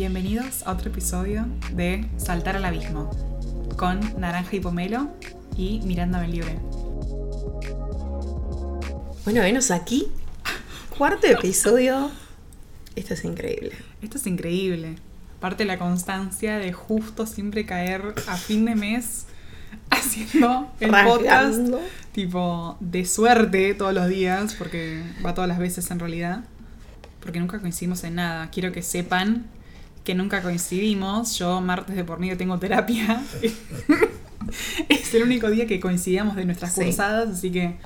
Bienvenidos a otro episodio de Saltar al Abismo con Naranja y Pomelo y Miranda Libre. Bueno, venos aquí. Cuarto episodio. Esto es increíble. Esto es increíble. Aparte la constancia de justo siempre caer a fin de mes haciendo el podcast tipo de suerte todos los días, porque va todas las veces en realidad, porque nunca coincidimos en nada. Quiero que sepan que nunca coincidimos. Yo martes de por medio tengo terapia. es el único día que coincidíamos de nuestras Sí. cursadas, así que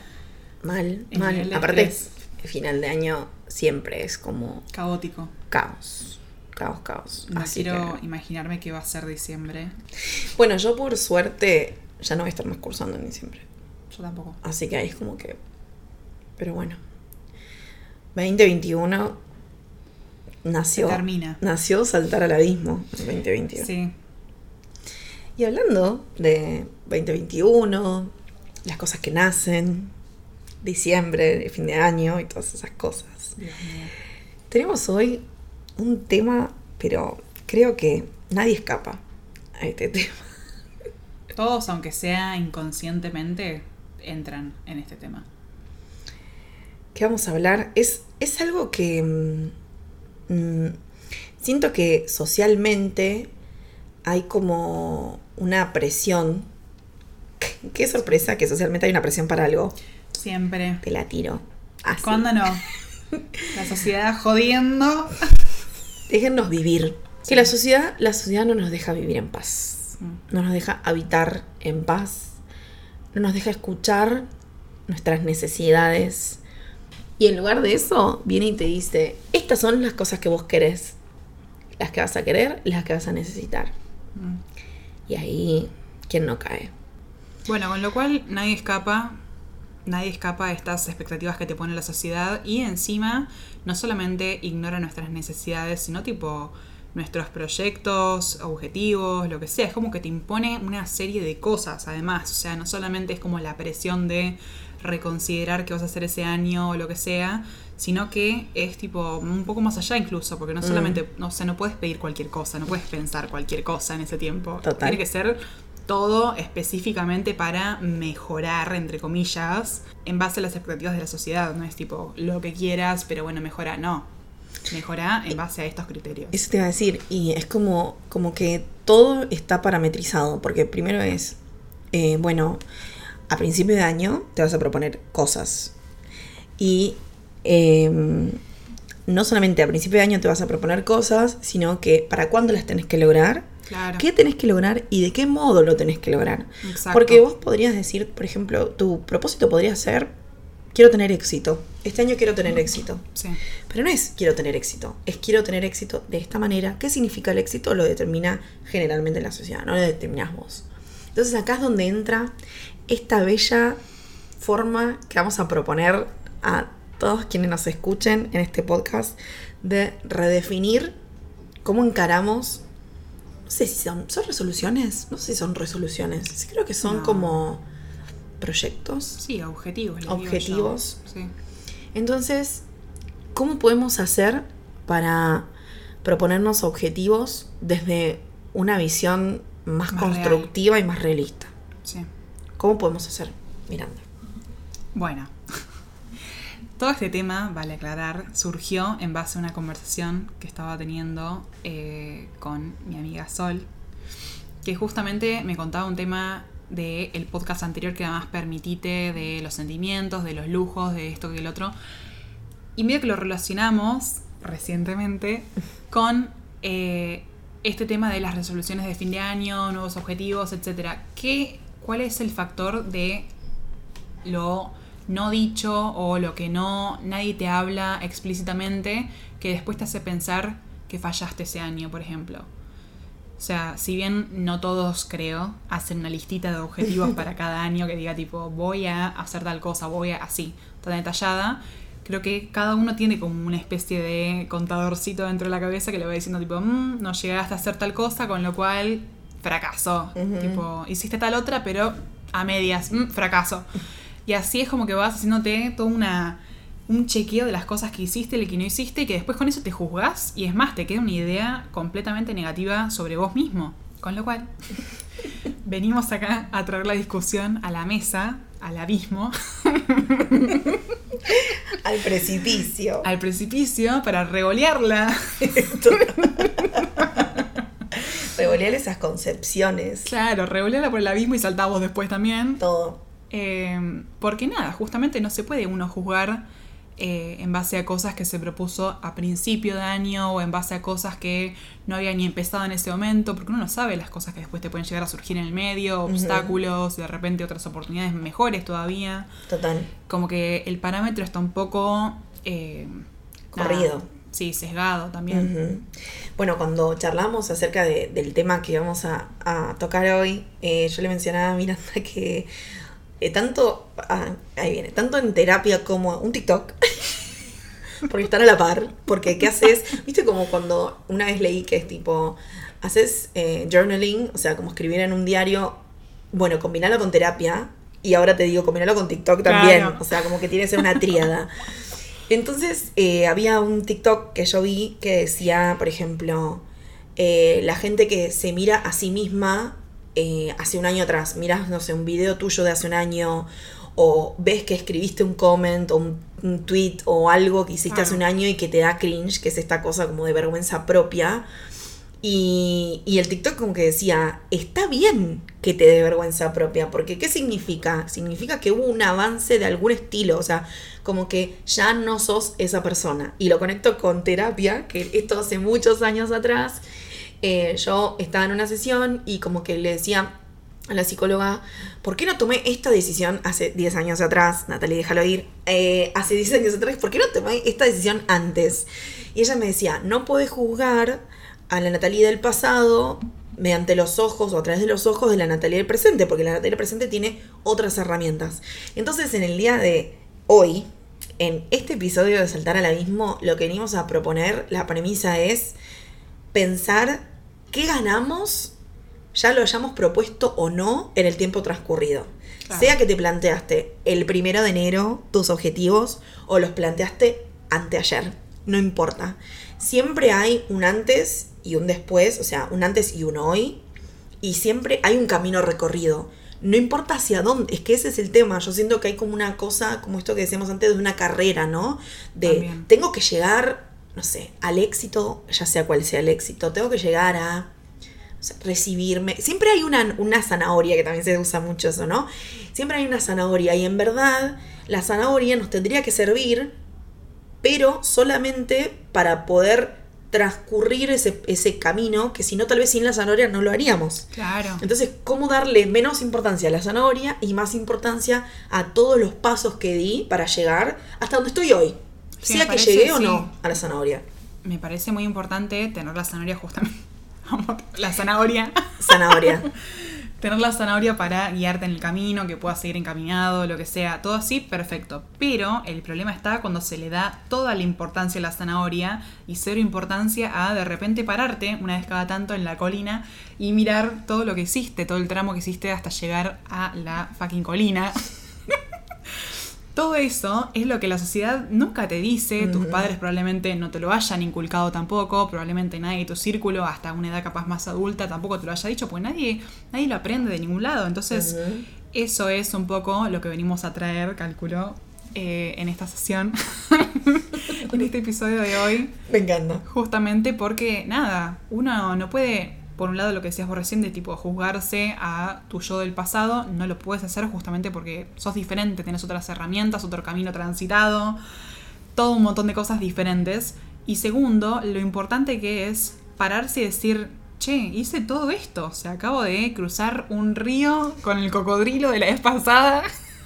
Mal, mal. Aparte, estrés. el final de año siempre es como caótico. caos. Caos, caos. No Así quiero que- imaginarme qué va a ser diciembre. Bueno, yo por suerte ya no voy a estar más cursando en diciembre. Yo tampoco. Así que ahí es como que. Pero bueno. 2021 nació. Se termina. Nació saltar al abismo en 2021. Sí. Y hablando de 2021, las cosas que nacen, diciembre, fin de año y todas esas cosas. Tenemos hoy un tema, pero creo que nadie escapa a este tema. Todos, aunque sea inconscientemente, entran en este tema. que vamos a hablar es, es algo que mm, siento que socialmente hay como una presión. Qué sorpresa que socialmente hay una presión para algo. Siempre. Te la tiro. Así. ¿Cuándo no? La sociedad jodiendo. Déjennos vivir. Que la sociedad, la sociedad no nos deja vivir en paz. Mm. No nos deja habitar en paz. No nos deja escuchar nuestras necesidades. Y en lugar de eso, viene y te dice, estas son las cosas que vos querés. Las que vas a querer, las que vas a necesitar. Mm. Y ahí, ¿quién no cae? Bueno, con lo cual nadie escapa. Nadie escapa a estas expectativas que te pone la sociedad y encima no solamente ignora nuestras necesidades, sino tipo nuestros proyectos, objetivos, lo que sea. Es como que te impone una serie de cosas además. O sea, no solamente es como la presión de reconsiderar qué vas a hacer ese año o lo que sea, sino que es tipo un poco más allá incluso, porque no Mm. solamente, no, o sea, no puedes pedir cualquier cosa, no puedes pensar cualquier cosa en ese tiempo. Total. Tiene que ser todo específicamente para mejorar, entre comillas, en base a las expectativas de la sociedad. No es tipo lo que quieras, pero bueno, mejora. No. Mejora en base a estos criterios. Eso te iba a decir, y es como, como que todo está parametrizado, porque primero es, eh, bueno, a principio de año te vas a proponer cosas. Y eh, no solamente a principio de año te vas a proponer cosas, sino que para cuándo las tenés que lograr, Claro. qué tenés que lograr y de qué modo lo tenés que lograr. Exacto. Porque vos podrías decir, por ejemplo, tu propósito podría ser, quiero tener éxito. Este año quiero tener éxito. Sí. Pero no es quiero tener éxito, es quiero tener éxito de esta manera. ¿Qué significa el éxito? Lo determina generalmente la sociedad, no lo determinás vos. Entonces acá es donde entra esta bella forma que vamos a proponer a todos quienes nos escuchen en este podcast de redefinir cómo encaramos. No sé si son, son resoluciones, no sé si son resoluciones, sí creo que son No. como proyectos. Sí, objetivos. Objetivos. Sí. Entonces, ¿cómo podemos hacer para proponernos objetivos desde una visión más, Más constructiva y más realista? Sí. ¿Cómo podemos hacer, Miranda? Bueno, todo este tema, vale aclarar, surgió en base a una conversación que estaba teniendo eh, con mi amiga Sol, que justamente me contaba un tema del el podcast anterior que además permitite de los sentimientos, de los lujos, de esto que el otro. Y medio que lo relacionamos recientemente con eh, este tema de las resoluciones de fin de año, nuevos objetivos, etc. ¿Qué, ¿Cuál es el factor de lo no dicho o lo que no nadie te habla explícitamente que después te hace pensar que fallaste ese año, por ejemplo? O sea, si bien no todos, creo, hacen una listita de objetivos para cada año que diga tipo, voy a hacer tal cosa, voy a así, tan detallada, creo que cada uno tiene como una especie de contadorcito dentro de la cabeza que le va diciendo tipo, "Mm, no llegaste a hacer tal cosa, con lo cual fracaso. Tipo, hiciste tal otra, pero a medias, mm, fracaso. Y así es como que vas haciéndote toda una un chequeo de las cosas que hiciste, y que no hiciste, y que después con eso te juzgás y es más, te queda una idea completamente negativa sobre vos mismo. Con lo cual, venimos acá a traer la discusión a la mesa, al abismo, Al precipicio. al precipicio, para regolearla. Revolear esas concepciones. Claro, regolearla por el abismo y saltamos después también. Todo. Eh, porque nada, justamente no se puede uno juzgar eh, en base a cosas que se propuso a principio de año o en base a cosas que no había ni empezado en ese momento, porque uno no sabe las cosas que después te pueden llegar a surgir en el medio, obstáculos, de repente otras oportunidades mejores todavía. Total. Como que el parámetro está un poco... eh, nada, Corrido. Sí, sesgado también. Bueno, cuando charlamos acerca de- del tema que vamos a, a tocar hoy, eh, yo le mencionaba a Miranda que eh, tanto, ah, ahí viene, tanto en terapia como un TikTok, porque están a la par, porque ¿qué haces? Viste como cuando una vez leí que es tipo, haces eh, journaling, o sea, como escribir en un diario, bueno, combinarlo con terapia, y ahora te digo, combinarlo con TikTok también, Claro. o sea, como que tiene que ser una tríada. Entonces, eh, había un TikTok que yo vi que decía, por ejemplo, eh, la gente que se mira a sí misma eh, hace un año atrás, miras, no sé, un video tuyo de hace un año, o ves que escribiste un comment o un, un tweet o algo que hiciste hace un año y que te da cringe, que es esta cosa como de vergüenza propia. Y, el TikTok como que decía, está bien que te dé vergüenza propia, porque ¿qué significa? Significa que hubo un avance de algún estilo, o sea, como que ya no sos esa persona. Y lo conecto con terapia, que esto hace muchos años atrás, eh, yo estaba en una sesión y como que le decía a la psicóloga, ¿por qué no tomé esta decisión hace 10 años atrás? Natalie, déjalo ir. Eh, hace 10 años atrás, ¿por qué no tomé esta decisión antes? Y ella me decía, no podés juzgar a la Natalie del pasado mediante los ojos o a través de los ojos de la Natalie del presente, porque la Natalie del presente tiene otras herramientas. Entonces, en el día de hoy, en este episodio de Saltar al Abismo, lo que venimos a proponer, la premisa es pensar qué ganamos, ya lo hayamos propuesto o no, en el tiempo transcurrido. Claro. Sea que te planteaste el primero de enero tus objetivos o los planteaste anteayer, no importa. Siempre hay un antes y un después, o sea, un antes y un hoy, y siempre hay un camino recorrido. No importa hacia dónde, es que ese es el tema. Yo siento que hay como una cosa, como esto que decíamos antes, de una carrera, ¿no? De También. tengo que llegar, no sé, al éxito, ya sea cual sea el éxito, tengo que llegar a recibirme. Siempre hay una, una zanahoria, que también se usa mucho eso, ¿no? Siempre hay una zanahoria y en verdad la zanahoria nos tendría que servir, pero solamente para poder transcurrir ese, ese camino, que si no, tal vez sin la zanahoria no lo haríamos. Claro. Entonces, ¿cómo darle menos importancia a la zanahoria y más importancia a todos los pasos que di para llegar hasta donde estoy hoy? Sí, sea que llegué o no a la zanahoria. Me parece muy importante tener la zanahoria justamente. La zanahoria. Zanahoria. tener la zanahoria para guiarte en el camino, que puedas seguir encaminado, lo que sea, todo así, perfecto. Pero el problema está cuando se le da toda la importancia a la zanahoria y cero importancia a de repente pararte una vez cada tanto en la colina y mirar todo lo que hiciste, todo el tramo que hiciste hasta llegar a la fucking colina. Todo eso es lo que la sociedad nunca te dice, tus padres probablemente no te lo hayan inculcado tampoco, probablemente nadie de tu círculo, hasta una edad capaz más adulta, tampoco te lo haya dicho, pues nadie, nadie lo aprende de ningún lado. Entonces, eso es un poco lo que venimos a traer, calculo, eh, en esta sesión, en este episodio de hoy. Me encanta. Justamente porque, nada, uno no puede, por un lado lo que decías vos recién, de tipo juzgarse a tu yo del pasado, no lo puedes hacer justamente porque sos diferente, tenés otras herramientas, otro camino transitado, todo un montón de cosas diferentes. Y segundo, lo importante que es pararse y decir, che, hice todo esto, o sea, acabo de cruzar un río con el cocodrilo de la vez pasada.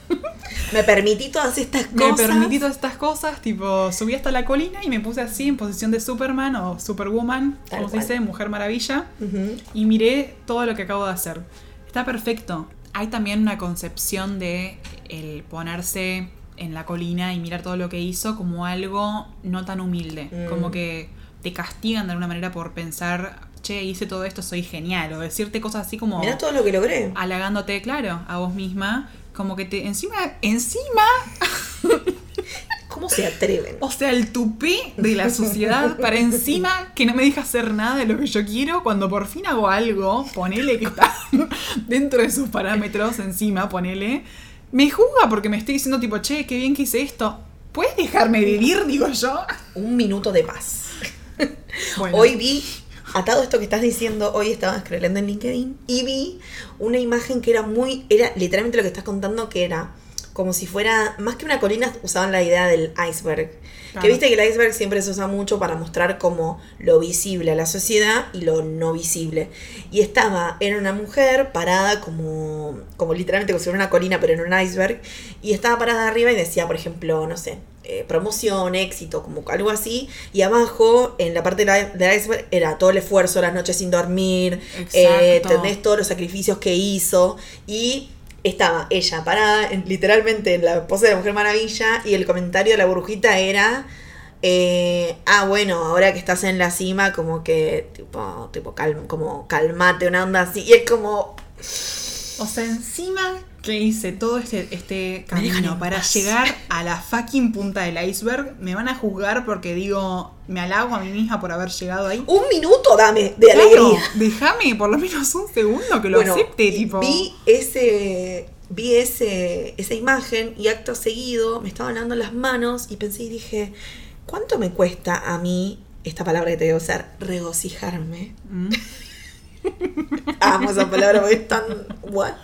Me permití todas estas Me cosas. permití todas estas cosas, tipo, subí hasta la colina y me puse así en posición de Superman o Superwoman, Tal como se dice, Mujer Maravilla, y miré todo lo que acabo de hacer. Está perfecto. Hay también una concepción de el ponerse en la colina y mirar todo lo que hizo como algo no tan humilde, Mm. como que te castigan de alguna manera por pensar, che, hice todo esto, soy genial, o decirte cosas así como Mirá todo lo que logré. halagándote, claro, a vos misma, como que te encima encima ¿Cómo se atreven? O sea, el tupé de la sociedad para encima que no me deja hacer nada de lo que yo quiero. Cuando por fin hago algo, ponele que está dentro de sus parámetros encima, ponele. Me juzga porque me estoy diciendo tipo, che, qué bien que hice esto. ¿Puedes dejarme vivir, digo yo? Un minuto de paz. Bueno. Hoy vi, atado a esto que estás diciendo, hoy estaba scrollando en LinkedIn y vi una imagen que era muy, era literalmente lo que estás contando, que era como si fuera, más que una colina, usaban la idea del iceberg. Claro. Que viste que el iceberg siempre se usa mucho para mostrar como lo visible a la sociedad y lo no visible. Y estaba, era una mujer parada como, como literalmente como si fuera una colina, pero en un iceberg. Y estaba parada arriba y decía, por ejemplo, no sé, eh, promoción, éxito, como algo así. Y abajo, en la parte del del iceberg, era todo el esfuerzo, las noches sin dormir, eh. ¿entendés? Todos los sacrificios que hizo. Y estaba ella parada en- literalmente en la pose de la Mujer Maravilla y el comentario de la burbujita era... eh, ah, bueno, ahora que estás en la cima, como que, tipo, tipo cal- como calmate, una onda así. Y es como, O sea, encima que hice todo este, este camino para paz. llegar a la fucking punta del iceberg, me van a juzgar porque digo, me halago a mí misma por haber llegado ahí. un minuto dame de Claro, alegría. déjame por lo menos un segundo que lo Bueno, acepte, tipo. Vi ese. Vi ese, esa imagen y acto seguido me estaban dando las manos y pensé y dije, ¿cuánto me cuesta a mí, esta palabra que te voy a usar, regocijarme? Mm, Amo esa palabra porque es tan what.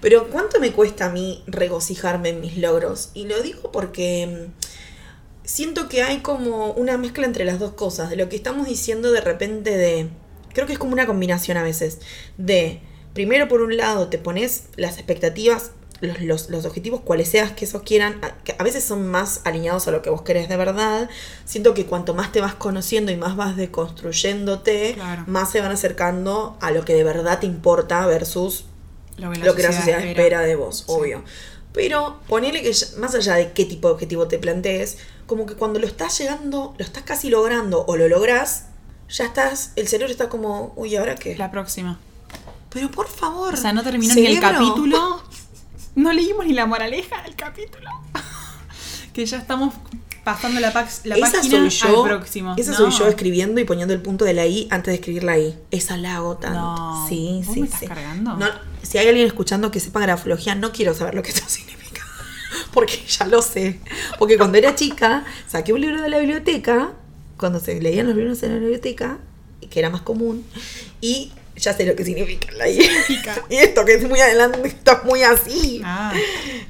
Pero ¿cuánto me cuesta a mí regocijarme en mis logros? Y lo digo porque mm, siento que hay como una mezcla entre las dos cosas, de lo que estamos diciendo de repente de... Creo que es como una combinación a veces de, primero por un lado te pones las expectativas, los, los, los objetivos, cuales seas que esos quieran, a, que a veces son más alineados a lo que vos querés de verdad. Siento que cuanto más te vas conociendo y más vas deconstruyéndote, Claro. más se van acercando a lo que de verdad te importa versus lo que la lo que la sociedad, sociedad espera de vos, obvio. Pero ponele que más allá de qué tipo de objetivo te plantees, como que cuando lo estás llegando, lo estás casi logrando o lo lográs, ya estás, el cerebro está como, uy, ¿ahora qué? La próxima. Pero por favor. O sea, no terminó ni el capítulo. No leímos ni la moraleja del capítulo. que ya estamos pasando la, la esa página soy yo, al próximo. Esa No. soy yo escribiendo y poniendo el punto de la I antes de escribir la I. Esa la hago tanto. No. Sí, ¿Vos sí, me estás sí. cargando? No, si hay alguien escuchando que sepa grafología, no quiero saber lo que esto significa. Porque ya lo sé. Porque cuando era chica, saqué un libro de la biblioteca, cuando se leían los libros en la biblioteca, que era más común, y ya sé lo que significa la. Y esto que es muy adelante, estás muy así. Ah,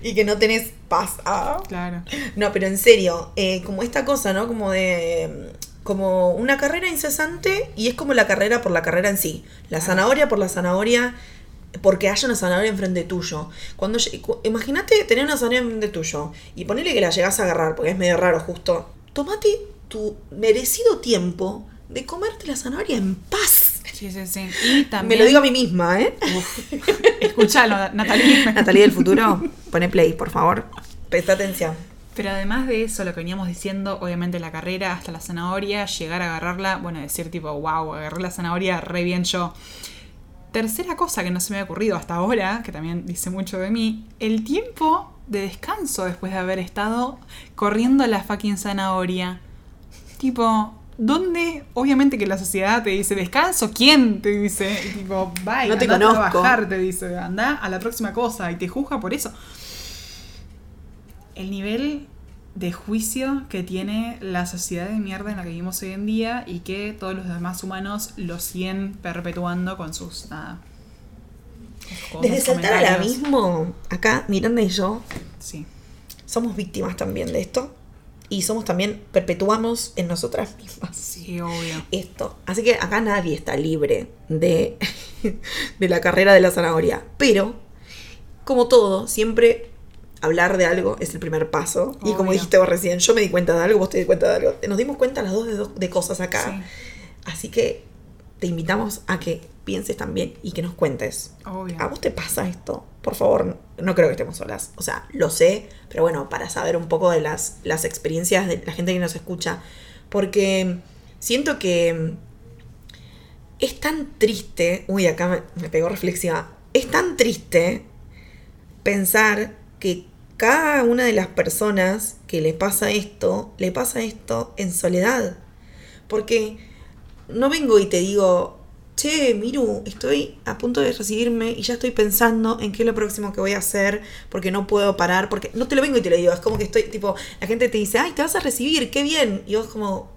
Y que no tenés paz. Ah. claro. No, pero en serio, eh, como esta cosa, ¿no? Como de. Como una carrera incesante y es como la carrera por la carrera en sí. La zanahoria por la zanahoria, porque haya una zanahoria enfrente tuyo. Cuando Imagínate tener una zanahoria enfrente tuyo y ponerle que la llegás a agarrar, porque es medio raro justo. Tomate tu merecido tiempo de comerte la zanahoria en paz. Sí, sí, sí. Y también. Me lo digo a mí misma, ¿eh? Escuchalo, Natalie. Natalia del futuro, pone play, por favor. Presta atención. Pero además de eso, lo que veníamos diciendo, obviamente la carrera hasta la zanahoria, llegar a agarrarla, bueno, decir tipo, wow, agarré la zanahoria re bien yo. Tercera cosa que no se me había ocurrido hasta ahora, que también dice mucho de mí, el tiempo de descanso después de haber estado corriendo la fucking zanahoria. Tipo, ¿dónde? Obviamente que la sociedad te dice, ¿descanso? ¿Quién? Te dice, y tipo, bye, No te andá a trabajar, te dice, anda a la próxima cosa y te juzga por eso el nivel de juicio que tiene la sociedad de mierda en la que vivimos hoy en día y que todos los demás humanos lo siguen perpetuando con sus nada. con Desde saltar al abismo, acá Miranda y yo Sí. somos víctimas también de esto. Y somos también, perpetuamos en nosotras mismas Sí, obvio. esto. Así que acá nadie está libre de, de la carrera de la zanahoria. Pero, como todo, siempre hablar de algo es el primer paso. Y como dijiste vos recién, yo me di cuenta de algo, vos te di cuenta de algo. Nos dimos cuenta las dos de, dos- de cosas acá. Sí, Así que te invitamos a que pienses también y que nos cuentes. obvio. ¿A vos te pasa esto? Por favor, no creo que estemos solas. O sea, lo sé, pero bueno, para saber un poco de las, las experiencias de la gente que nos escucha. Porque siento que es tan triste. Uy, acá me, me pegó reflexiva. Es tan triste pensar que cada una de las personas que le pasa esto, le pasa esto en soledad. Porque no vengo y te digo, che, Miru, estoy a punto de recibirme y ya estoy pensando en qué es lo próximo que voy a hacer, porque no puedo parar, porque no te lo vengo y te lo digo, es como que estoy, tipo, la gente te dice, ay, te vas a recibir, qué bien, y vos como,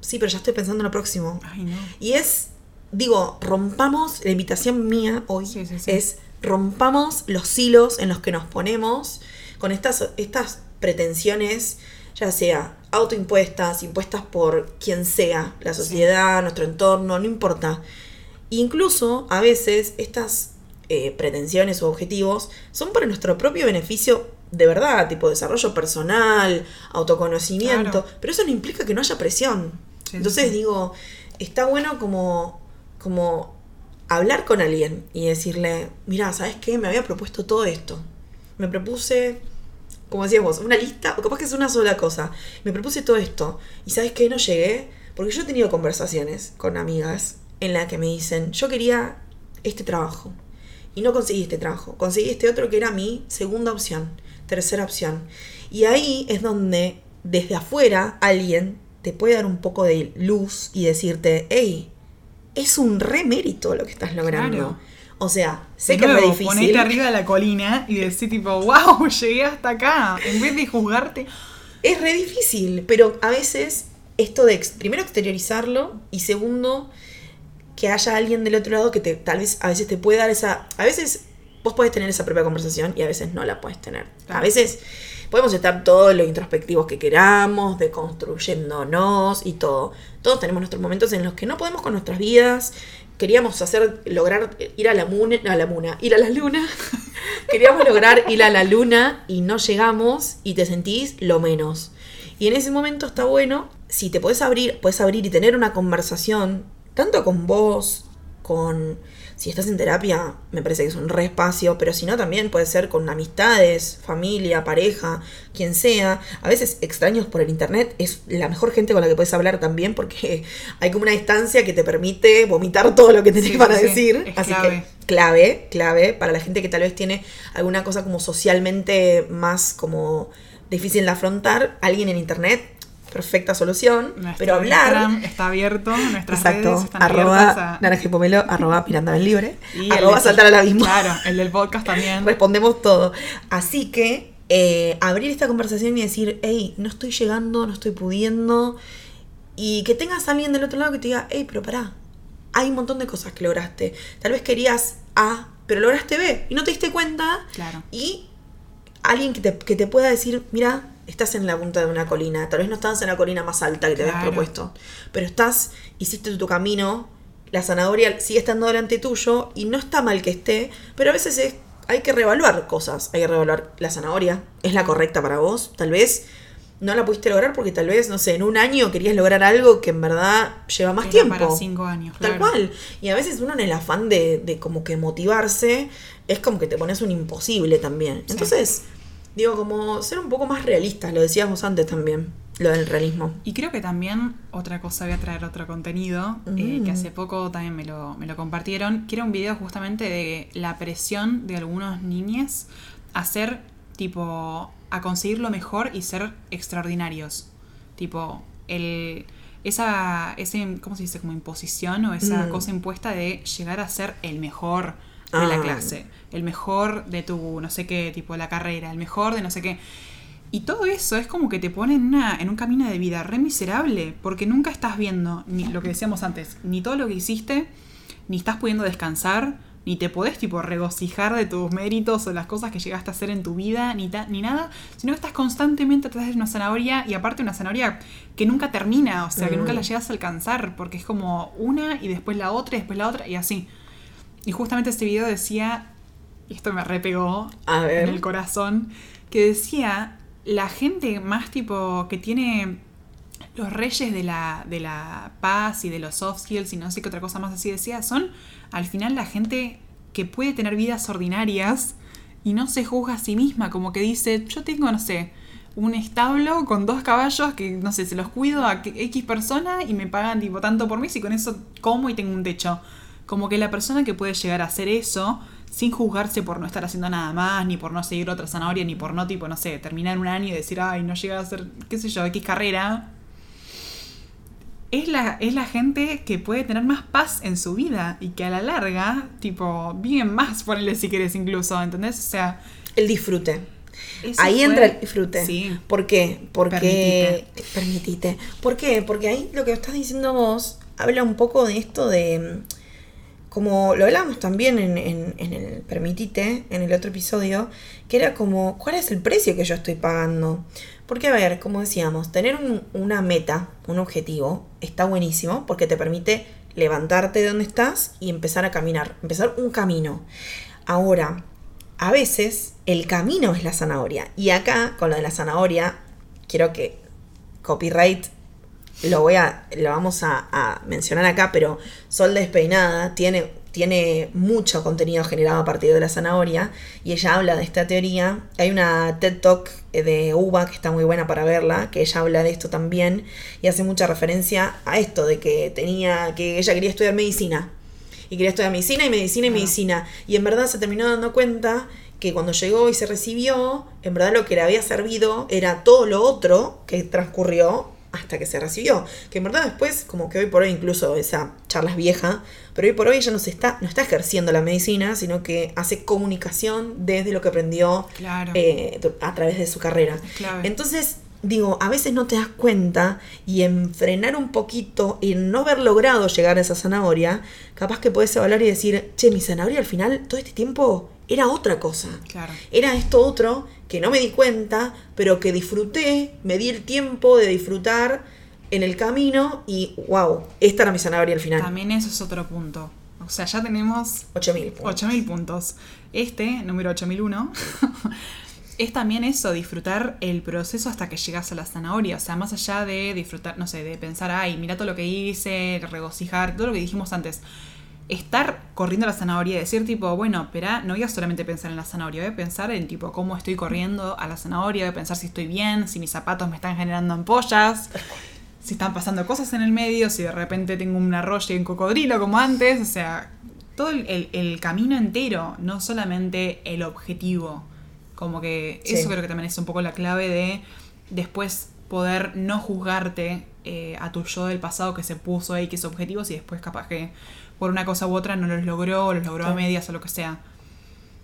sí, pero ya estoy pensando en lo próximo. Ay, no. Y es, digo, rompamos, la invitación mía hoy Sí, sí, sí. es rompamos los hilos en los que nos ponemos con estas, estas pretensiones, ya sea autoimpuestas, impuestas por quien sea, la sociedad, nuestro entorno, no importa. Incluso a veces estas eh, pretensiones o objetivos son para nuestro propio beneficio de verdad, tipo desarrollo personal, autoconocimiento, Claro. pero eso no implica que no haya presión. Sí, Entonces sí, digo, está bueno como, como hablar con alguien y decirle, mira, ¿sabes qué? Me había propuesto todo esto. Me propuse, como decíamos, una lista, o capaz que es una sola cosa. Me propuse todo esto. ¿Y sabes qué? No llegué. Porque yo he tenido conversaciones con amigas en las que me dicen, yo quería este trabajo. Y no conseguí este trabajo. Conseguí este otro que era mi segunda opción, tercera opción. Y ahí es donde desde afuera alguien te puede dar un poco de luz y decirte, hey, es un remérito lo que estás logrando. Claro. O sea, sé De que es re difícil. Ponete arriba de la colina y decir tipo, wow, llegué hasta acá. En vez de juzgarte. Es re difícil, pero a veces esto de primero exteriorizarlo y segundo que haya alguien del otro lado que te, tal vez a veces te puede dar esa... A veces vos podés tener esa propia conversación y a veces no la puedes tener. A veces podemos estar todos los introspectivos que queramos, deconstruyéndonos y todo. Todos tenemos nuestros momentos en los que no podemos con nuestras vidas. Queríamos hacer, lograr ir a la muna, a la muna, ir a la luna. Queríamos lograr ir a la luna y no llegamos y te sentís lo menos. Y en ese momento está bueno, si te puedes abrir, puedes abrir y tener una conversación, tanto con vos, con... Si estás en terapia, me parece que es un re espacio, pero si no, también puede ser con amistades, familia, pareja, quien sea. A veces extraños por el internet es la mejor gente con la que puedes hablar también, porque hay como una distancia que te permite vomitar todo lo que tenés Sí, para sí, decir. Así clave. que clave, clave, para la gente que tal vez tiene alguna cosa como socialmente más como difícil de afrontar, alguien en internet, perfecta solución, Nuestro pero hablar... Instagram está abierto, nuestras redes Exacto, están abiertas arroba a... naranja y pomelo, arroba piranda libre, y el arroba de- saltar al abismo. Claro, el del podcast también. Respondemos todo. Así que eh, abrir esta conversación y decir, hey, no estoy llegando, no estoy pudiendo. Y que tengas a alguien del otro lado que te diga, hey, pero pará, hay un montón de cosas que lograste. Tal vez querías A, pero lograste B y no te diste cuenta. Claro. Y alguien que te, que te pueda decir, mira, estás en la punta de una colina, tal vez no estás en la colina más alta que te habías propuesto, pero estás, hiciste tu camino, la zanahoria sigue estando delante tuyo y no está mal que esté, pero a veces es- hay que reevaluar cosas, hay que reevaluar la zanahoria, es la correcta para vos, tal vez no la pudiste lograr porque tal vez, no sé, en un año querías lograr algo que en verdad lleva más Era tiempo. para cinco años, Tal claro. cual. Y a veces uno en el afán de, de como que motivarse, es como que te pones un imposible también. Sí. Digo, como ser un poco más realistas, lo decíamos antes también, lo del realismo. Y creo que también otra cosa, voy a traer otro contenido, eh, Mm. que hace poco también me lo, me lo compartieron, que era un video justamente de la presión de algunos niños a ser, tipo, a conseguir lo mejor y ser extraordinarios. Tipo, el, esa, ese, ¿cómo se dice? Como imposición o esa Mm. cosa impuesta de llegar a ser el mejor de la Ah. clase, el mejor de tu, no sé qué, tipo, la carrera, el mejor de no sé qué. Y todo eso es como que te pone en, una- en un camino de vida re miserable, porque nunca estás viendo, ni lo que decíamos antes, ni todo lo que hiciste, ni estás pudiendo descansar, ni te podés tipo regocijar de tus méritos o las cosas que llegaste a hacer en tu vida, ni, ta- ni nada, sino que estás constantemente atrás de una zanahoria y aparte una zanahoria que nunca termina, o sea, que Mm. nunca la llegas a alcanzar, porque es como una y después la otra y después la otra y así. Y justamente este video decía, y esto me repegó A ver. en el corazón, que decía, la gente más tipo que tiene los reyes de la, de la paz y de los soft skills y no sé qué otra cosa más así decía, son al final la gente que puede tener vidas ordinarias y no se juzga a sí misma, como que dice, yo tengo, no sé, un establo con dos caballos que, no sé, se los cuido a X persona y me pagan tipo tanto por mes y con eso como y tengo un techo. Como que la persona que puede llegar a hacer eso sin juzgarse por no estar haciendo nada más, ni por no seguir otra zanahoria, ni por no, tipo, no sé, terminar un año y decir, ay, no llega a hacer, qué sé yo, X carrera. Es la, es la gente que puede tener más paz en su vida y que a la larga, tipo, viven más, ponele si quieres incluso, ¿entendés? O sea... El disfrute. Ahí fue- entra el disfrute. Sí. ¿Por qué? Porque. Permitite. ¿Por qué? Porque ahí lo que estás diciendo vos habla un poco de esto de. Como lo hablamos también en, el Permitite, en el otro episodio, que era como, ¿cuál es el precio que yo estoy pagando? Porque, a ver, como decíamos, tener un- una meta, un objetivo, está buenísimo porque te permite levantarte de donde estás y empezar a caminar, empezar un camino. Ahora, a veces el camino es la zanahoria. Y acá, con lo de la zanahoria, quiero que copyright lo voy a. lo vamos a, a mencionar acá, pero Sol Despeinada tiene, tiene mucho contenido generado a partir de la zanahoria. Y ella habla de esta teoría. Hay una TED Talk de Uva que está muy buena para verla, que ella habla de esto también. Y hace mucha referencia a esto de que tenía. que ella quería estudiar medicina y quería estudiar medicina y medicina y Claro. medicina. Y en verdad se terminó dando cuenta que cuando llegó y se recibió, en verdad lo que le había servido era todo lo otro que transcurrió hasta que se recibió. Que en verdad después, como que hoy por hoy, incluso esa charla es vieja, pero hoy por hoy ella no, se está, no está ejerciendo la medicina, sino que hace comunicación desde lo que aprendió Claro. eh, a través de su carrera. Entonces, digo, a veces no te das cuenta y en frenar un poquito y en no haber logrado llegar a esa zanahoria, capaz que puedes evaluar y decir, che, mi zanahoria al final, todo este tiempo era otra cosa. Claro. Era esto otro que no me di cuenta, pero que disfruté, me di el tiempo de disfrutar en el camino y, wow, esta era mi zanahoria al final. También eso es otro punto. O sea, ya tenemos 8000 puntos. 8000 puntos. Este, número 8001, es también eso, disfrutar el proceso hasta que llegas a la zanahoria. O sea, más allá de disfrutar, no sé, de pensar, ay, mira todo lo que hice, regocijar, todo lo que dijimos antes. Estar corriendo a la zanahoria y decir tipo, bueno, espera, no voy a solamente pensar en la zanahoria, voy a pensar en tipo cómo estoy corriendo a la zanahoria, voy a pensar si estoy bien, si mis zapatos me están generando ampollas, si están pasando cosas en el medio, si de repente tengo un arroyo y un cocodrilo como antes, o sea, todo el, el- el camino entero, no solamente el objetivo. Como que Sí. eso creo que también es un poco la clave de después poder no juzgarte eh, a tu yo del pasado que se puso X objetivos y después capaz que por una cosa u otra no los logró o los logró a medias o lo que sea.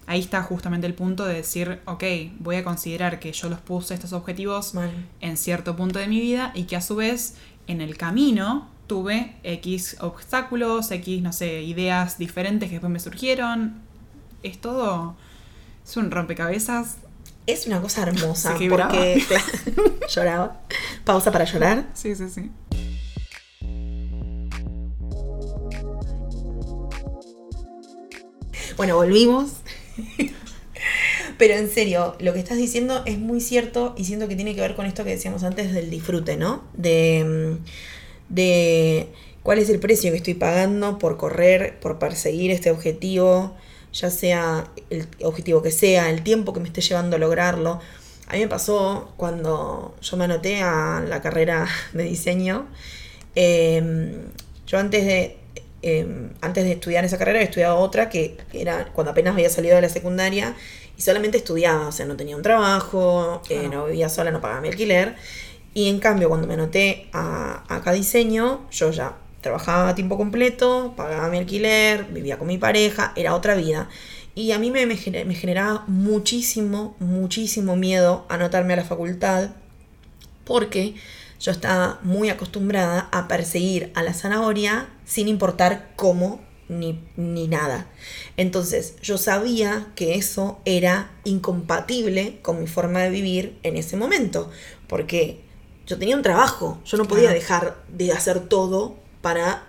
Ahí está justamente el punto de decir, ok, voy a considerar que yo los puse estos objetivos en cierto punto de mi vida y que a su vez en el camino tuve X obstáculos, X, no sé, ideas diferentes que después me surgieron. Es todo, es un rompecabezas. Es una cosa hermosa porque lloraba. Pausa para llorar. Sí, sí, sí. Bueno, volvimos. Pero en serio, lo que estás diciendo es muy cierto y siento que tiene que ver con esto que decíamos antes del disfrute, ¿no? De, mm, de cuál es el precio que estoy pagando por correr, por perseguir este objetivo, ya sea el objetivo que sea, el tiempo que me esté llevando a lograrlo. A mí me pasó cuando yo me anoté a la carrera de diseño. eh, yo antes de, eh, antes de estudiar esa carrera, había estudiado otra que era cuando apenas había salido de la secundaria y solamente estudiaba, o sea, no tenía un trabajo, eh, no vivía sola, no pagaba mi alquiler. Y en cambio, cuando me anoté a, a acá diseño, yo ya trabajaba a tiempo completo, pagaba mi alquiler, vivía con mi pareja, era otra vida. Y a mí me, me gener- me generaba muchísimo, muchísimo miedo anotarme a la facultad porque yo estaba muy acostumbrada a perseguir a la zanahoria sin importar cómo ni, ni nada. Entonces yo sabía que eso era incompatible con mi forma de vivir en ese momento, porque yo tenía un trabajo, yo no podía dejar de hacer todo para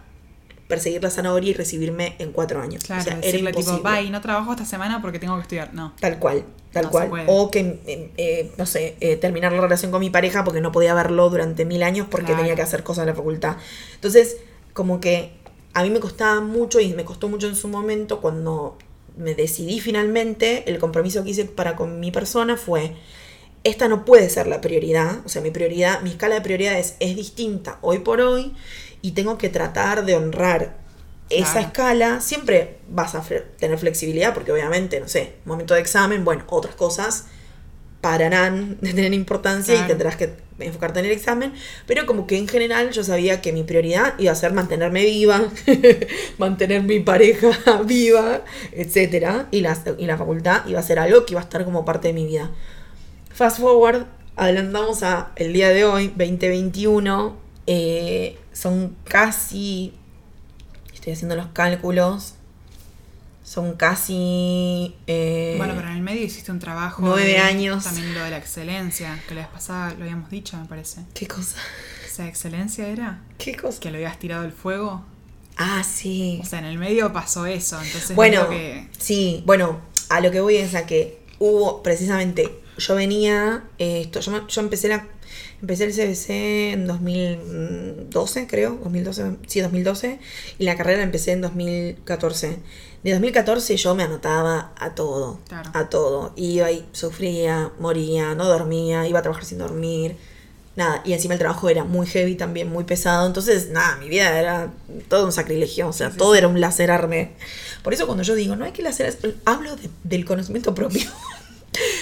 perseguir la zanahoria y recibirme en cuatro años. Claro, o sea, era decirle tipo, imposible. bye, no trabajo esta semana porque tengo que estudiar. No. Tal cual, tal No cual. O que, eh, eh, no sé, eh, terminar la relación con mi pareja porque no podía verlo durante mil años porque Claro. tenía que hacer cosas en la facultad. Entonces, como que a mí me costaba mucho y me costó mucho en su momento cuando me decidí finalmente, el compromiso que hice para con mi persona fue, esta no puede ser la prioridad, o sea, mi prioridad, mi escala de prioridades es distinta hoy por hoy y tengo que tratar de honrar esa Claro. escala, siempre vas a tener flexibilidad, porque obviamente, no sé, momento de examen, bueno, otras cosas pararán de tener importancia y tendrás que enfocarte en el examen, pero como que en general yo sabía que mi prioridad iba a ser mantenerme viva, mantener mi pareja viva, etcétera, y la, y la facultad iba a ser algo que iba a estar como parte de mi vida. Fast forward, adelantamos a el día de hoy, 2021, eh, son casi, estoy haciendo los cálculos, son casi... eh, Bueno, pero en el medio hiciste un trabajo. nueve de- años. También lo de la excelencia, que la vez pasada lo habíamos dicho, me parece. ¿Qué cosa? O sea, excelencia era ¿Qué cosa? que lo habías tirado al fuego. Ah, sí. O sea, en el medio pasó eso, entonces Bueno, que sí, bueno, a lo que voy es a que hubo precisamente, yo venía, eh, esto, yo, yo empecé la empecé el CBC en 2012, creo, 2012, sí, 2012, y la carrera empecé en 2014. De 2014 yo me anotaba a todo, Claro. a todo. Iba y sufría, moría, no dormía, iba a trabajar sin dormir. Nada, y encima el trabajo era muy heavy también, muy pesado. Entonces, nada, mi vida era todo un sacrilegio. O sea, sí, todo sí. era un lacerarme. Por eso cuando yo digo, no hay que lacerar, hablo de- del conocimiento propio.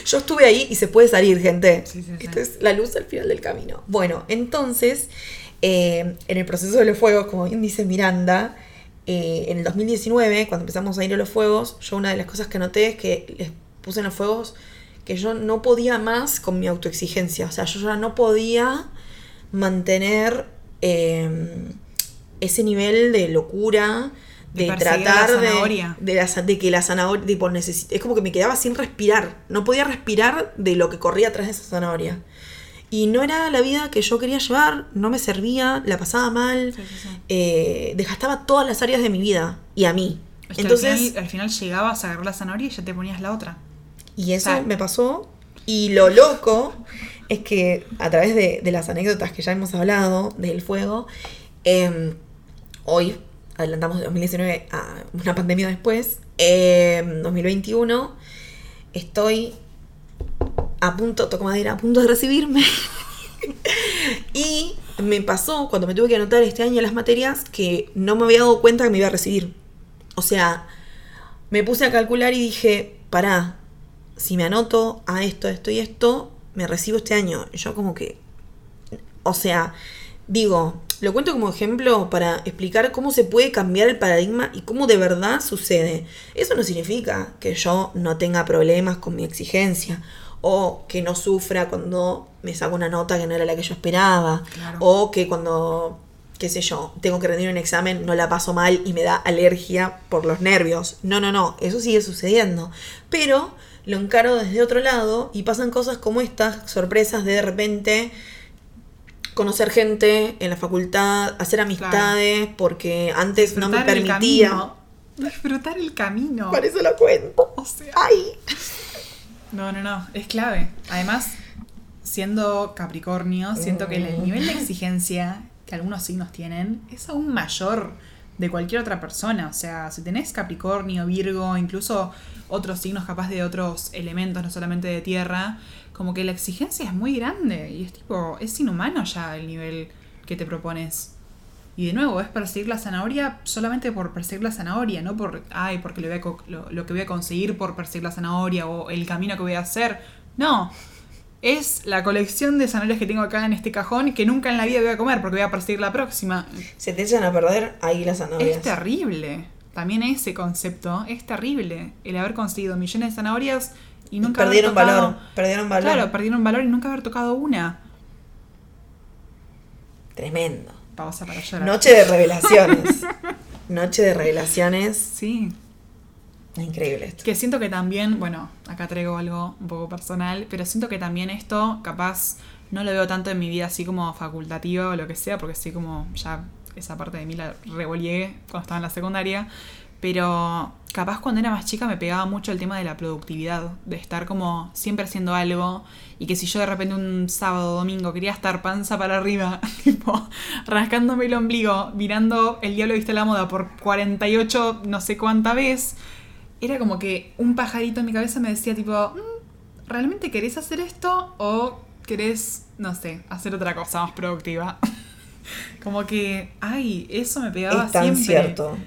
Yo estuve ahí y se puede salir, gente. Sí, sí. Esto es la luz al final del camino. Bueno, entonces, eh, en el proceso de los fuegos, como bien dice Miranda, eh, en el 2019, cuando empezamos a ir a los fuegos, yo una de las cosas que noté es que les puse en los fuegos que yo no podía más con mi autoexigencia. O sea, yo ya no podía mantener eh, ese nivel de locura, De de, tratar la de, zanahoria. de, la za- de que la zanahoria, tipo, necesi- es como que me quedaba sin respirar. No podía respirar de lo que corría atrás de esa zanahoria. Y no era la vida que yo quería llevar, no me servía, la pasaba mal, Sí, sí, sí. eh, desgastaba todas las áreas de mi vida y a mí. Es que Entonces, al, final, al final llegabas a agarrar la zanahoria y ya te ponías la otra. y eso me pasó. Y lo loco es que a través de, de las anécdotas que ya hemos hablado del fuego, eh, hoy adelantamos de 2019 a una pandemia después, eh, 2021, estoy a punto, toco madera, a punto de recibirme. y me pasó cuando me tuve que anotar este año las materias que no me había dado cuenta que me iba a recibir. O sea, me puse a calcular y dije, pará, si me anoto a esto, esto y esto, me recibo este año. Yo como que, o sea, digo, lo cuento como ejemplo para explicar cómo se puede cambiar el paradigma y cómo de verdad sucede. Eso no significa que yo no tenga problemas con mi exigencia o que no sufra cuando me saco una nota que no era la que yo esperaba Claro. o que cuando qué sé yo, tengo que rendir un examen, no la paso mal y me da alergia por los nervios. No, no, no, eso sigue sucediendo. Pero lo encaro desde otro lado y pasan cosas como estas, sorpresas de de repente conocer gente en la facultad, hacer amistades, porque antes no me el permitía. Disfrutar el camino. Por eso lo cuento. O sea, Ay. No, no, no, es clave. Además, siendo Capricornio, siento que el nivel de exigencia que algunos signos tienen es aún mayor de cualquier otra persona. O sea, si tenés Capricornio, Virgo, incluso otros signos capaz de otros elementos, no solamente de tierra, como que la exigencia es muy grande y es tipo, es inhumano ya el nivel que te propones. Y de nuevo, es perseguir la zanahoria solamente por perseguir la zanahoria, no por, ay, porque lo, voy a co- lo, lo que voy a conseguir por perseguir la zanahoria o el camino que voy a hacer. No, es la colección de zanahorias que tengo acá en este cajón que nunca en la vida voy a comer porque voy a perseguir la próxima. Se te echan a perder ahí las zanahorias. Es terrible. También ese concepto es terrible. El haber conseguido millones de zanahorias y nunca perdieron tocado- valor. Perdieron valor. Claro, perdieron valor y nunca haber tocado una. Tremendo. Pausa para llorar. Noche de revelaciones. Noche de revelaciones. Sí. Increíble esto. Que siento que también, bueno, acá traigo algo un poco personal, pero siento que también esto, capaz, no lo veo tanto en mi vida así como facultativa o lo que sea, porque sí como ya esa parte de mí la revoliegué cuando estaba en la secundaria, pero capaz cuando era más chica me pegaba mucho el tema de la productividad, de estar como siempre haciendo algo y que si yo de repente un sábado o domingo quería estar panza para arriba, tipo rascándome el ombligo, mirando El Diablo Viste la Moda por 48 no sé cuánta vez, era como que un pajarito en mi cabeza me decía tipo, "Mm, ¿realmente querés hacer esto o querés, no sé, hacer otra cosa más productiva? como que, ay, eso me pegaba Es tan siempre. cierto.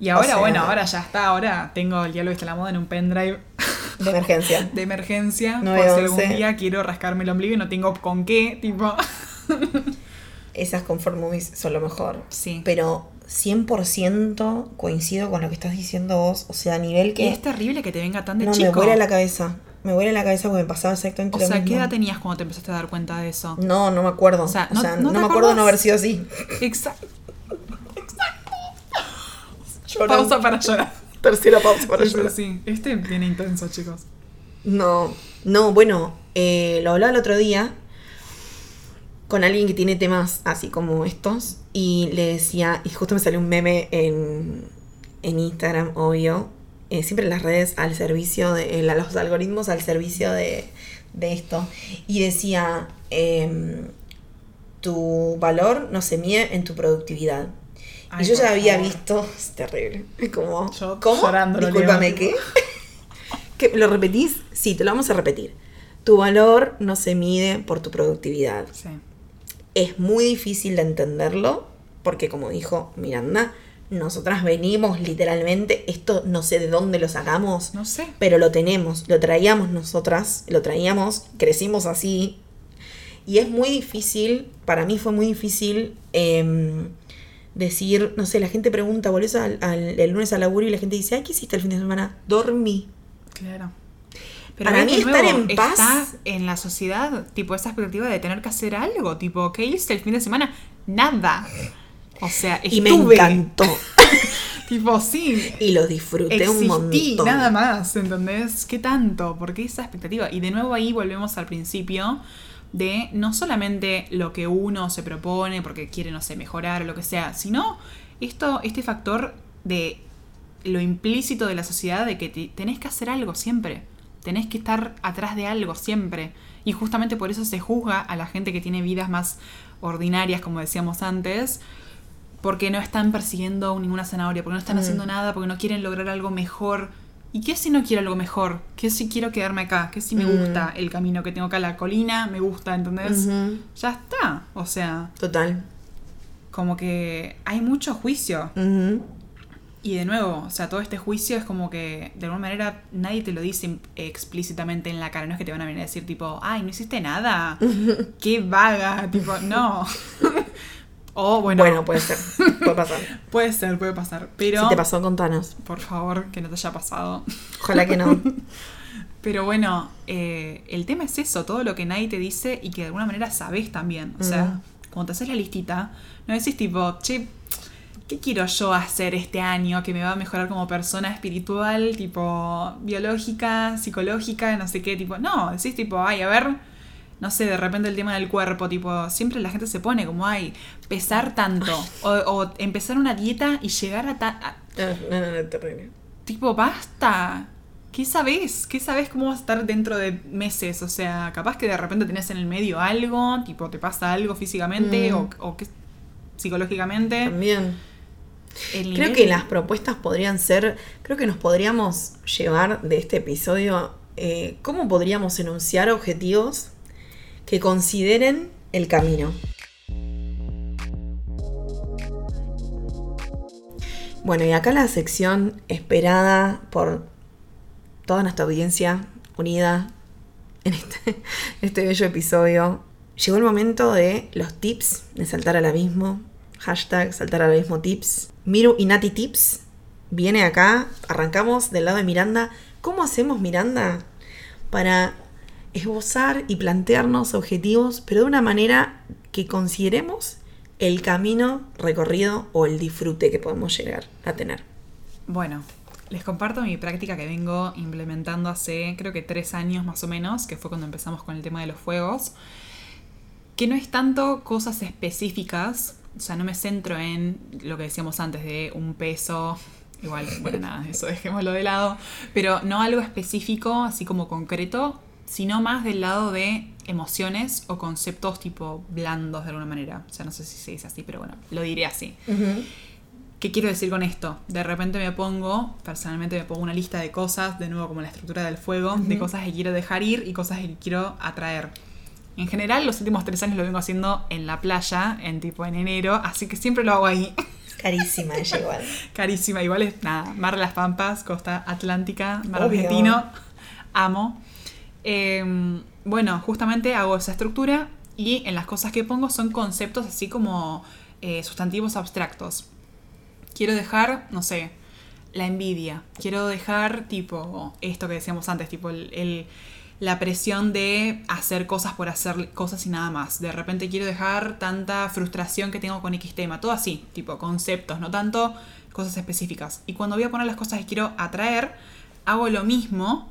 Y ahora, O sea- bueno, ahora ya está, ahora tengo el diálogo está la moda en un pendrive De emergencia. de emergencia. Por 911. si algún día quiero rascarme el ombligo y no tengo con qué, tipo. Esas comfort movies son lo mejor. Sí. Pero 100% coincido con lo que estás diciendo vos. O sea, a nivel Y que. es terrible que te venga tan de no, chico. me vuela la cabeza. Me vuela la cabeza porque me pasaba exactamente O lo sea, ¿qué mismo. edad tenías cuando te empezaste a dar cuenta de eso? No, no me acuerdo. O sea, O ¿no- sea, no no, me acuerdo de no haber sido así. Exacto. Pausa para llorar. Tercera pausa para Sí, llorar. sí. Este viene intenso, chicos. No, no, bueno, eh, lo hablaba el otro día con alguien que tiene temas así como estos y le decía, y justo me salió un meme en, en Instagram, obvio, eh, siempre en las redes al servicio de eh, los algoritmos al servicio de, de esto. Y decía, em, tu valor no se mide en tu productividad. Ay, y yo ya había favor. visto, es terrible, como, Yo ¿cómo? llorando lo Discúlpame. ¿qué? ¿Qué? ¿Lo repetís? Sí, te lo vamos a repetir. Tu valor no se mide por tu productividad. Sí. Es muy difícil de entenderlo porque como dijo Miranda, nosotras venimos literalmente, esto no sé de dónde lo sacamos, No sé. pero lo tenemos, lo traíamos nosotras, lo traíamos, crecimos así. Y es muy difícil, para mí fue muy difícil em, decir, no sé, la gente pregunta, volvés al, al- el lunes al laburo y la gente dice, ay, ¿qué hiciste el fin de semana? Dormí. Claro. Para ves, mí estar nuevo, en paz- Está en la sociedad, tipo, esa expectativa de tener que hacer algo. Tipo, ¿qué hice el fin de semana? Nada. O sea, Y me estuve. encantó. Tipo, sí. Y lo disfruté un montón. nada más, ¿entendés? ¿Qué tanto? Porque esa expectativa. Y de nuevo ahí volvemos al principio de no solamente lo que uno se propone porque quiere, no sé, mejorar o lo que sea, sino esto, este factor de lo implícito de la sociedad de que te- tenés que hacer algo siempre. Tenés que estar atrás de algo siempre. Y justamente por eso se juzga a la gente que tiene vidas más ordinarias, como decíamos antes, porque no están persiguiendo ninguna zanahoria, porque no están Mm. haciendo nada, porque no quieren lograr algo mejor. ¿Y qué si no quiero algo mejor? ¿Qué si quiero quedarme acá? ¿Qué si me Mm. gusta el camino que tengo acá, la colina? Me gusta, ¿entendés? Ya está. O sea, Total. como que hay mucho juicio. Y de nuevo, o sea, todo este juicio es como que de alguna manera nadie te lo dice explícitamente en la cara. No es que te van a venir a decir tipo, ay, no hiciste nada. Qué vaga. Tipo, no. o bueno, Bueno, puede ser. Puede pasar. puede ser, puede pasar. Pero, Si te pasó, contanos. por favor, que no te haya pasado. Ojalá que no. Pero bueno, eh, el tema es eso, todo lo que nadie te dice y que de alguna manera sabes también. O sea, Mm. cuando te haces la listita, no decís tipo, che, ¿qué quiero yo hacer este año que me va a mejorar como persona espiritual, tipo biológica, psicológica, no sé qué? Tipo, no, decís tipo, ay, a ver, no sé, de repente el tema del cuerpo, tipo, siempre la gente se pone como, ay, pesar tanto, o, o empezar una dieta y llegar a, ta- a- No, no, no, no, terrible. Tipo, basta. ¿Qué sabes? ¿Qué sabes cómo vas a estar dentro de meses? O sea, capaz que de repente tenés en el medio algo, tipo, te pasa algo físicamente Mm. o, o que psicológicamente. También. El Creo nivel- que las propuestas podrían ser, creo que nos podríamos llevar de este episodio, eh, cómo podríamos enunciar objetivos que consideren el camino. Bueno, y acá la sección esperada por toda nuestra audiencia unida en este, este bello episodio. Llegó el momento de los tips de saltar al abismo. Hashtag saltar al abismo tips. Miru y tips. Viene acá. Arrancamos del lado de Miranda. ¿Cómo hacemos, Miranda? Para esbozar y plantearnos objetivos, pero de una manera que consideremos el camino recorrido o el disfrute que podemos llegar a tener. Bueno, les comparto mi práctica que vengo implementando hace creo que tres años más o menos, que fue cuando empezamos con el tema de los fuegos, que no es tanto cosas específicas, o sea, no me centro en lo que decíamos antes de un peso, igual, bueno, nada, eso dejémoslo de lado, pero no algo específico, así como concreto, sino más del lado de emociones o conceptos tipo blandos de alguna manera. O sea, no sé si se dice así, pero bueno, lo diré así. ¿Qué quiero decir con esto? De repente me pongo, personalmente me pongo una lista de cosas, de nuevo como la estructura del fuego, de cosas que quiero dejar ir y cosas que quiero atraer. En general, los últimos tres años lo vengo haciendo en la playa, en tipo en enero, así que siempre lo hago ahí. Carísima ella igual. Carísima, igual es nada. Mar de las Pampas, costa atlántica, mar Obvio. argentino. Amo. Eh, bueno, justamente hago esa estructura y en las cosas que pongo son conceptos así como eh, sustantivos abstractos. Quiero dejar, no sé, la envidia. Quiero dejar, tipo, esto que decíamos antes, tipo, el, el- la presión de hacer cosas por hacer cosas y nada más. De repente quiero dejar tanta frustración que tengo con X tema. Todo así, tipo, conceptos, no tanto cosas específicas. Y cuando voy a poner las cosas que quiero atraer, hago lo mismo,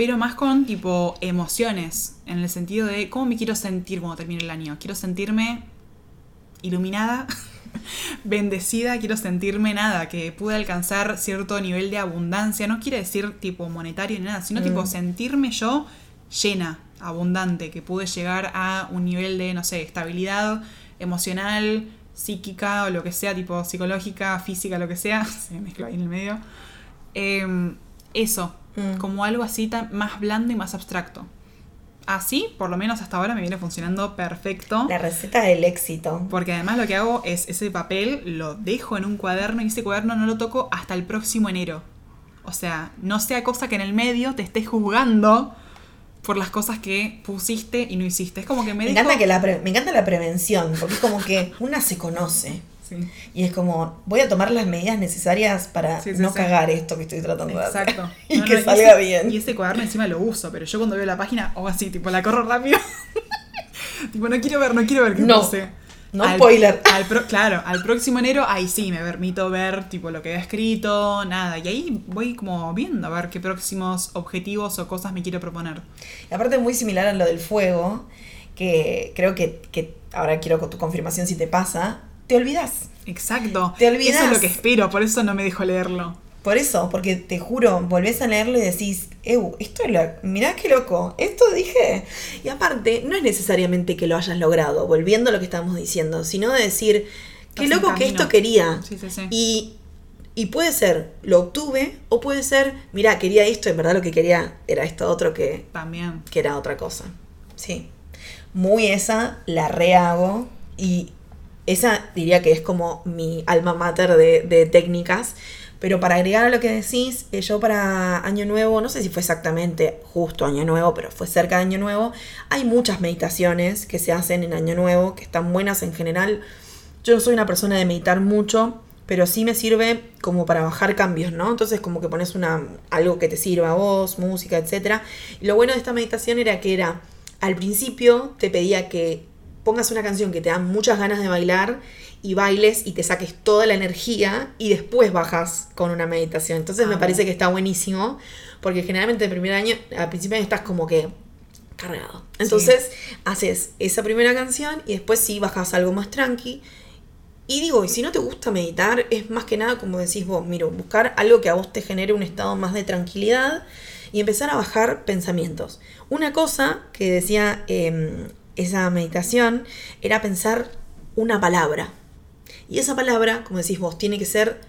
pero más con, tipo, emociones. En el sentido de cómo me quiero sentir cuando termine el año. Quiero sentirme iluminada, bendecida, quiero sentirme nada, que pude alcanzar cierto nivel de abundancia. No quiere decir tipo monetario ni nada, sino tipo Mm. sentirme yo llena, abundante, que pude llegar a un nivel de, no sé, estabilidad emocional, psíquica o lo que sea, tipo psicológica, física, lo que sea, se me mezcló ahí en el medio. Em, eso, Mm. como algo así tan, más blando y más abstracto. Así, por lo menos hasta ahora, me viene funcionando perfecto. La receta del éxito. Porque además lo que hago es ese papel lo dejo en un cuaderno y ese cuaderno no lo toco hasta el próximo enero. O sea, no sea cosa que en el medio te estés juzgando por las cosas que pusiste y no hiciste. Es como que me, Me encanta, que la pre- me encanta la prevención, porque es como que una se conoce. Sí, Y es como, voy a tomar las medidas necesarias para Sí, sí, no cagar esto que estoy tratando de hacer. exacto. y No, que no, salga ese- bien. Y ese cuaderno encima lo uso, pero yo cuando veo la página, o así, tipo, la corro rápido. tipo, no quiero ver, no quiero ver qué No. puse. No spoiler. al pro- claro, al próximo enero, ahí sí me permito ver tipo lo que he escrito, nada. Y ahí voy como viendo a ver qué próximos objetivos o cosas me quiero proponer. Y aparte es muy similar a lo del fuego, que creo que, que ahora quiero con tu confirmación si te pasa, te olvidas. Exacto. Te olvidás. Eso es lo que espero, por eso no me dejo leerlo. Por eso, porque te juro, volvés a leerlo y decís, Ew, esto es lo, mirá qué loco, esto dije. Y aparte, no es necesariamente que lo hayas logrado, volviendo a lo que estábamos diciendo, sino de decir, qué Estás loco que esto quería. Sí, sí, sí. Y, y puede ser, lo obtuve, o puede ser, mirá, quería esto, en verdad lo que quería era esto otro que, También. que era otra cosa. Sí. Muy esa, la rehago y esa diría que es como mi alma mater de, técnicas. Pero para agregar a lo que decís, eh, yo para Año Nuevo, no sé si fue exactamente justo Año Nuevo, pero fue cerca de Año Nuevo, hay muchas meditaciones que se hacen en Año Nuevo, que están buenas en general. Yo no soy una persona de meditar mucho, pero sí me sirve como para bajar cambios, ¿no? Entonces como que pones una, algo que te sirva a vos, música, etc. Y lo bueno de esta meditación era que era, al principio te pedía que pongas una canción que te da muchas ganas de bailar y bailes y te saques toda la energía y después bajas con una meditación. Entonces me Amo. parece que está buenísimo, porque generalmente el primer año, al principio estás como que cargado. Entonces haces esa primera canción y después sí bajas algo más tranqui. Y digo, y si no te gusta meditar, es más que nada como decís vos, miro, buscar algo que a vos te genere un estado más de tranquilidad y empezar a bajar pensamientos. Una cosa que decía eh, esa meditación era pensar una palabra. Y esa palabra, como decís vos, tiene que ser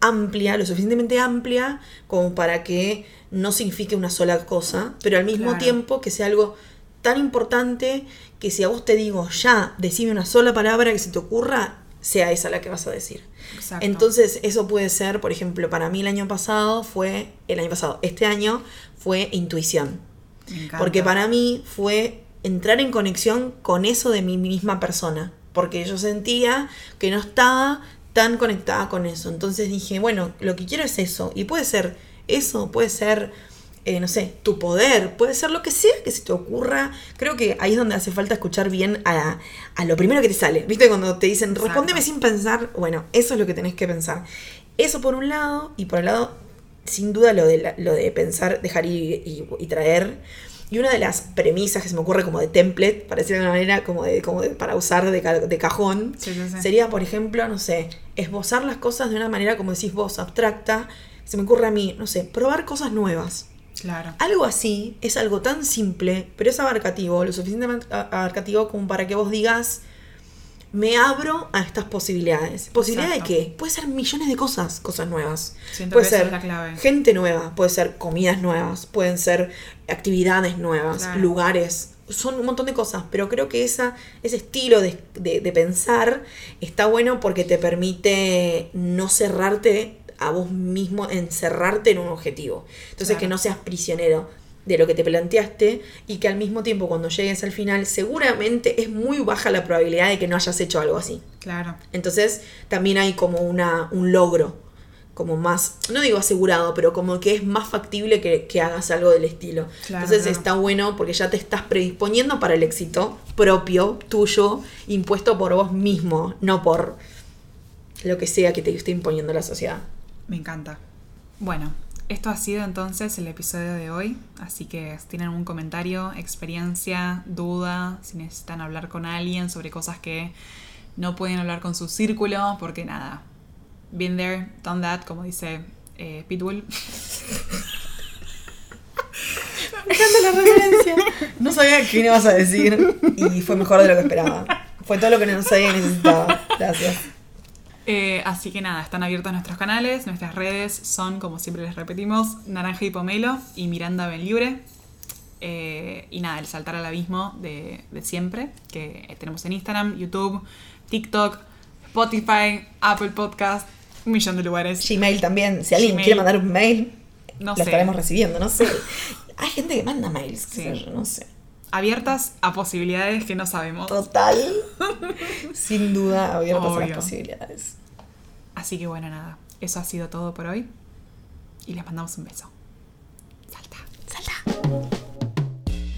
amplia, lo suficientemente amplia como para que no signifique una sola cosa, pero al mismo Claro. tiempo que sea algo tan importante que si a vos te digo ya, decime una sola palabra que se te ocurra, sea esa la que vas a decir. Exacto. Entonces, eso puede ser, por ejemplo, para mí el año pasado fue, el año pasado, este año fue intuición. Porque para mí fue entrar en conexión con eso de mi misma persona. Porque yo sentía que no estaba tan conectada con eso. Entonces dije, bueno, lo que quiero es eso. Y puede ser eso, puede ser, eh, no sé, tu poder, puede ser lo que sea que se te ocurra. Creo que ahí es donde hace falta escuchar bien a, a lo primero que te sale. ¿Viste? Cuando te dicen, Exacto. respóndeme sin pensar. Bueno, eso es lo que tenés que pensar. Eso por un lado, y por el lado, sin duda lo de, la- lo de pensar, dejar y traer. Y una de las premisas que se me ocurre como de template, para decirlo de una manera, como, de, como de- para usar de, ca- de cajón, Sí, sí, sí. sería, por ejemplo, no sé, esbozar las cosas de una manera, como decís vos, abstracta. Se me ocurre a mí, no sé, probar cosas nuevas. Claro. Algo así es algo tan simple, pero es abarcativo, lo suficientemente abarcativo como para que vos digas, me abro a estas posibilidades. ¿Posibilidad Exacto. de qué? Puede ser millones de cosas, cosas nuevas. Siento puede que esa ser es la clave. gente nueva, puede ser comidas nuevas, pueden ser actividades nuevas, Claro. lugares. Son un montón de cosas, pero creo que esa, ese estilo de, de- de pensar está bueno porque te permite no cerrarte a vos mismo, encerrarte en un objetivo. Entonces Claro. que no seas prisionero de lo que te planteaste y que al mismo tiempo cuando llegues al final seguramente es muy baja la probabilidad de que no hayas hecho algo así. Claro. Entonces también hay como una, un logro, como más, no digo asegurado, pero como que es más factible que, que hagas algo del estilo. Claro, Entonces claro. está bueno porque ya te estás predisponiendo para el éxito propio, tuyo, impuesto por vos mismo, no por lo que sea que te esté imponiendo la sociedad. Me encanta. Bueno, esto ha sido entonces el episodio de hoy, así que si tienen un comentario, experiencia, duda, si necesitan hablar con alguien sobre cosas que no pueden hablar con su círculo, porque nada, been there, done that, como dice eh, Pitbull. Me encanta la referencia. No sabía qué ibas a decir y fue mejor de lo que esperaba. Fue todo lo que no sabía que necesitaba. Gracias. Eh, así que nada, están abiertos nuestros canales, nuestras redes son, como siempre les repetimos, Naranja y Pomelo y Miranda Benlibre. Eh, y nada, el saltar al abismo de, de siempre, que tenemos en Instagram, YouTube, TikTok, Spotify, Apple Podcast, un millón de lugares. Gmail también. Si alguien Gmail. quiere mandar un mail, No lo sé. estaremos recibiendo, no sé. Hay gente que manda mails, qué Sí. sé yo, no sé. Abiertas a posibilidades que no sabemos. Total. Sin duda, abiertas a las posibilidades. Así que bueno, nada, eso ha sido todo por hoy. Y les mandamos un beso. Salta. Salta.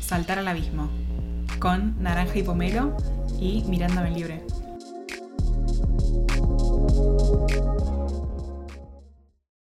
Saltar al abismo con Naranja y Pomelo y Miranda Benlibre.